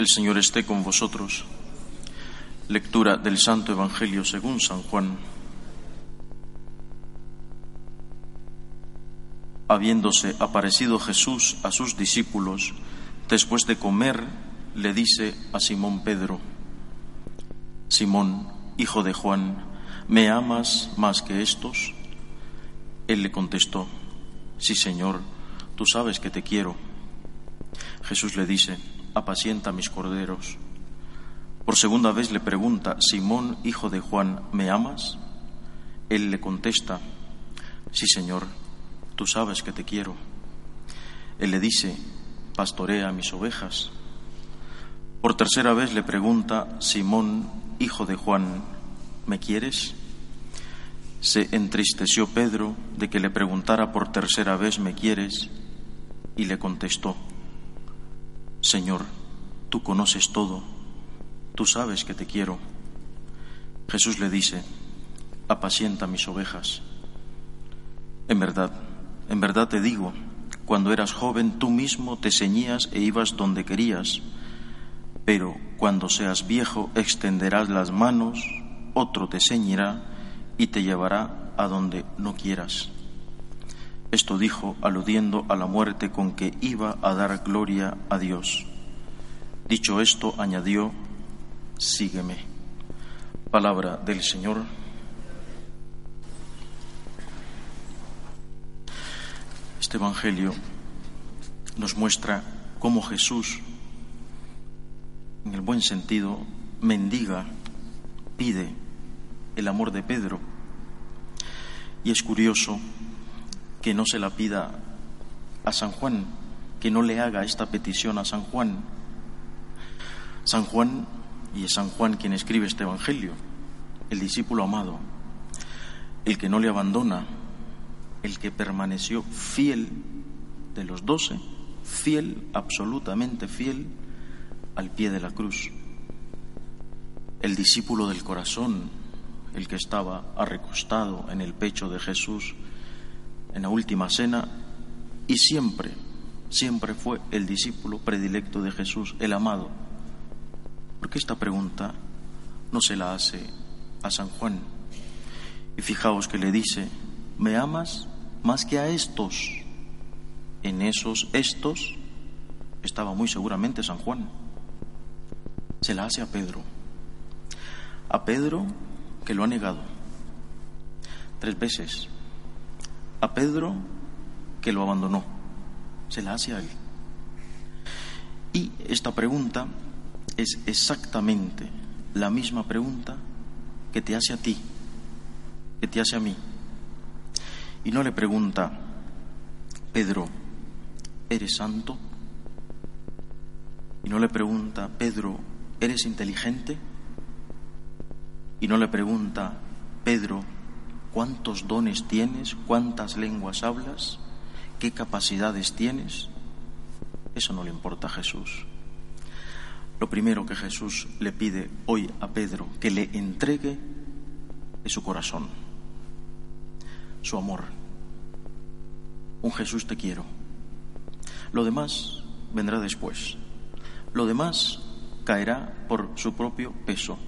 El Señor esté con vosotros. Lectura del Santo Evangelio según San Juan. Habiéndose aparecido Jesús a sus discípulos, después de comer, le dice a Simón Pedro, Simón, hijo de Juan, ¿me amas más que estos? Él le contestó, Sí, Señor, tú sabes que te quiero. Jesús le dice, apacienta mis corderos. Por segunda vez le pregunta, Simón, hijo de Juan, ¿me amas? Él le contesta, sí, Señor, tú sabes que te quiero. Él le dice, pastorea mis ovejas. Por tercera vez le pregunta, Simón, hijo de Juan, ¿me quieres? Se entristeció Pedro de que le preguntara por tercera vez, ¿me quieres? Y le contestó, Señor, tú conoces todo, tú sabes que te quiero. Jesús le dice, apacienta mis ovejas. En verdad, en verdad te digo, cuando eras joven tú mismo te ceñías e ibas donde querías, pero cuando seas viejo extenderás las manos, otro te ceñirá y te llevará a donde no quieras. Esto dijo aludiendo a la muerte con que iba a dar gloria a Dios. Dicho esto, añadió, sígueme. Palabra del Señor. Este Evangelio nos muestra cómo Jesús, en el buen sentido, mendiga, pide el amor de Pedro. Y es curioso que no se la pida a San Juan, que no le haga esta petición a San Juan. San Juan, y es San Juan quien escribe este Evangelio, el discípulo amado, el que no le abandona, el que permaneció fiel de los doce, fiel, absolutamente fiel, al pie de la cruz. El discípulo del corazón, el que estaba arrecostado en el pecho de Jesús, en la última cena y siempre, siempre fue el discípulo predilecto de Jesús, el amado. Porque esta pregunta no se la hace a San Juan. Y fijaos que le dice, ¿me amas más que a estos? En esos estos estaba muy seguramente San Juan. Se la hace a Pedro. A Pedro que lo ha negado tres veces a Pedro que lo abandonó. Se la hace a él. Y esta pregunta es exactamente la misma pregunta que te hace a ti, que te hace a mí. Y no le pregunta, Pedro, ¿eres santo? Y no le pregunta, Pedro, ¿eres inteligente? Y no le pregunta, Pedro, cuántos dones tienes, cuántas lenguas hablas, qué capacidades tienes. Eso no le importa a Jesús. Lo primero que Jesús le pide hoy a Pedro que le entregue es su corazón, su amor. Un Jesús te quiero. Lo demás vendrá después. Lo demás caerá por su propio peso.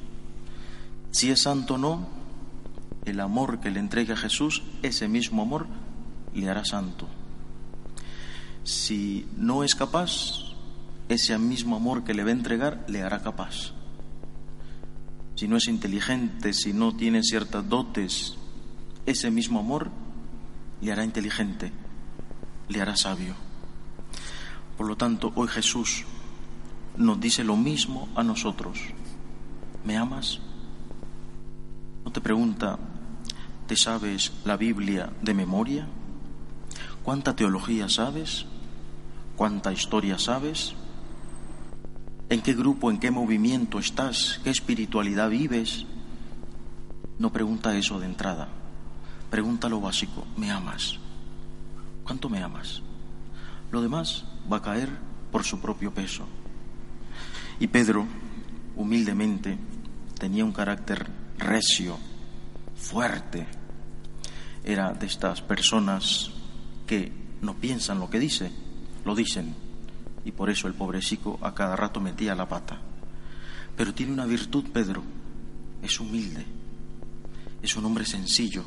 Si es santo o no, el amor que le entregue a Jesús, ese mismo amor le hará santo. Si no es capaz, ese mismo amor que le va a entregar le hará capaz. Si no es inteligente, si no tiene ciertas dotes, ese mismo amor le hará inteligente, le hará sabio. Por lo tanto, hoy Jesús nos dice lo mismo a nosotros. ¿Me amas? No te pregunta, ¿te sabes la Biblia de memoria? ¿Cuánta teología sabes? ¿Cuánta historia sabes? ¿En qué grupo, en qué movimiento estás? ¿Qué espiritualidad vives? No pregunta eso de entrada. Pregunta lo básico. ¿Me amas? ¿Cuánto me amas? Lo demás va a caer por su propio peso. Y Pedro, humildemente, tenía un carácter recio, fuerte. Era de estas personas que no piensan lo que dice, lo dicen. y por eso el pobrecito a cada rato metía la pata. Pero tiene una virtud, Pedro, es humilde, es un hombre sencillo.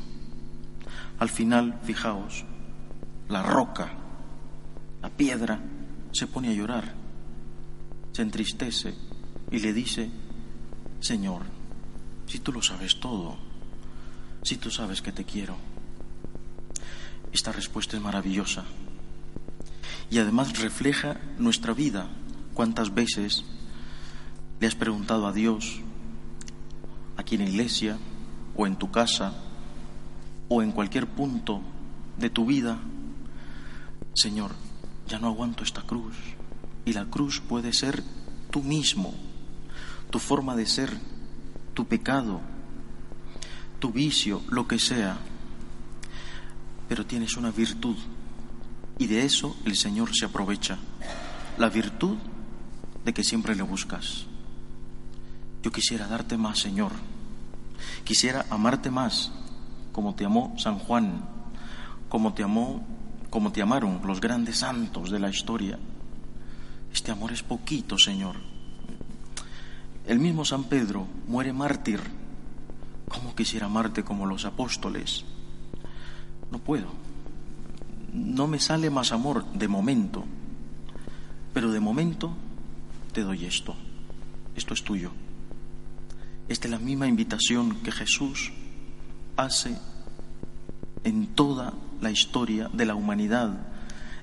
Al final, fijaos, la roca, la piedra, se pone a llorar, se entristece y le dice, Señor, si tú lo sabes todo, si tú sabes que te quiero. Esta respuesta es maravillosa y además refleja nuestra vida. ¿Cuántas veces le has preguntado a Dios, aquí en la iglesia o en tu casa o en cualquier punto de tu vida, Señor, ya no aguanto esta cruz? Y la cruz puede ser tú mismo, tu forma de ser, tu pecado, tu vicio, lo que sea. Pero tienes una virtud y de eso el Señor se aprovecha. La virtud de que siempre le buscas. Yo quisiera darte más, Señor. Quisiera amarte más, como te amó San Juan, como te amó, como te amaron los grandes santos de la historia. Este amor es poquito, Señor. El mismo San Pedro muere mártir. ¿Cómo quisiera amarte como los apóstoles? No puedo no me sale más amor de momento, pero de momento te doy esto, esto es tuyo. Esta es la misma invitación que Jesús hace en toda la historia de la humanidad,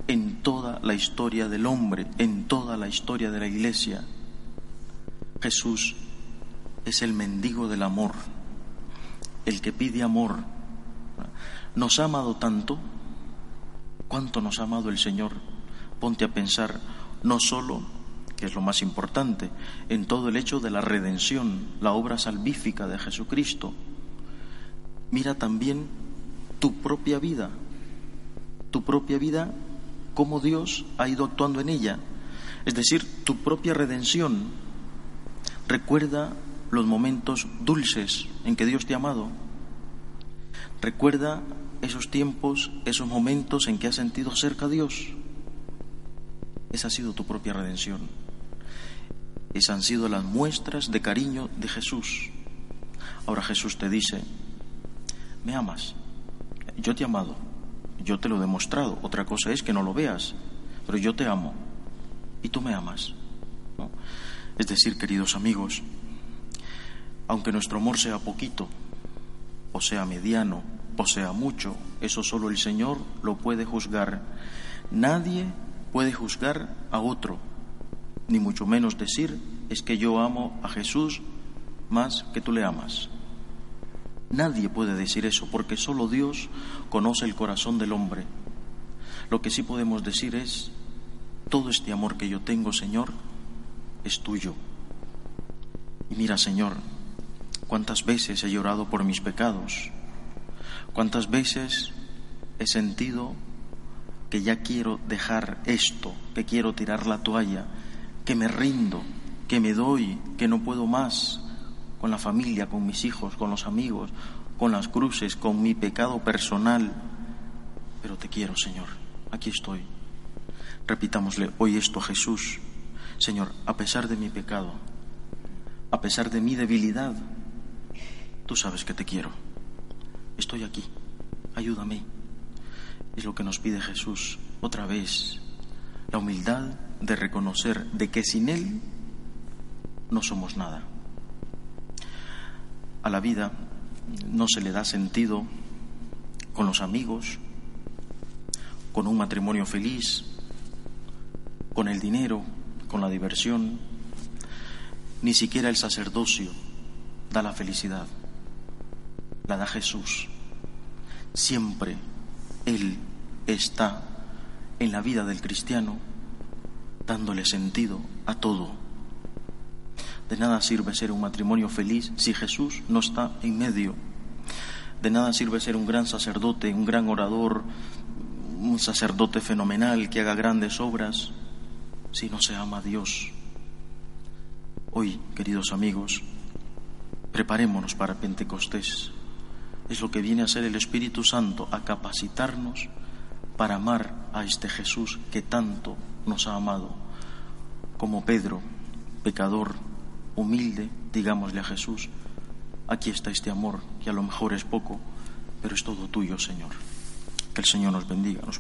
en toda la historia del hombre, en toda la historia de la iglesia. Jesús es el mendigo del amor, el que pide amor. Nos ha amado tanto cuánto nos ha amado el Señor. Ponte a pensar no solo, que es lo más importante, en todo el hecho de la redención, la obra salvífica de Jesucristo. Mira también tu propia vida, tu propia vida, cómo Dios ha ido actuando en ella. Es decir, tu propia redención. Recuerda los momentos dulces en que Dios te ha amado. Recuerda esos tiempos, esos momentos en que has sentido cerca a Dios. Esa ha sido tu propia redención. Esas han sido las muestras de cariño de Jesús. Ahora Jesús te dice, me amas, yo te he amado, yo te lo he demostrado, otra cosa es que no lo veas, pero yo te amo y tú me amas. Es decir, queridos amigos, aunque nuestro amor sea poquito o sea mediano, o sea mucho, eso solo el Señor lo puede juzgar. Nadie puede juzgar a otro, ni mucho menos decir es que yo amo a Jesús más que tú le amas. Nadie puede decir eso porque solo Dios conoce el corazón del hombre. Lo que sí podemos decir es, todo este amor que yo tengo, Señor, es tuyo. Y mira, Señor, cuántas veces he llorado por mis pecados, ¿Cuántas veces he sentido que ya quiero dejar esto, que quiero tirar la toalla, que me rindo, que me doy, que no puedo más con la familia, con mis hijos, con los amigos, con las cruces, con mi pecado personal? Pero te quiero, Señor, aquí estoy. Repitámosle hoy esto a Jesús. Señor, a pesar de mi pecado, a pesar de mi debilidad, tú sabes que te quiero. Estoy aquí, ayúdame. Es lo que nos pide Jesús. Otra vez, la humildad de reconocer de que sin Él no somos nada. A la vida no se le da sentido con los amigos, con un matrimonio feliz, con el dinero, con la diversión, ni siquiera el sacerdocio da la felicidad la da Jesús. Siempre Él está en la vida del cristiano dándole sentido a todo. De nada sirve ser un matrimonio feliz si Jesús no está en medio. De nada sirve ser un gran sacerdote, un gran orador, un sacerdote fenomenal que haga grandes obras si no se ama a Dios. Hoy, queridos amigos, preparémonos para Pentecostés es lo que viene a ser el Espíritu Santo, a capacitarnos para amar a este Jesús que tanto nos ha amado, como Pedro, pecador, humilde, digámosle a Jesús, aquí está este amor, que a lo mejor es poco, pero es todo tuyo, Señor. Que el Señor nos bendiga. Nos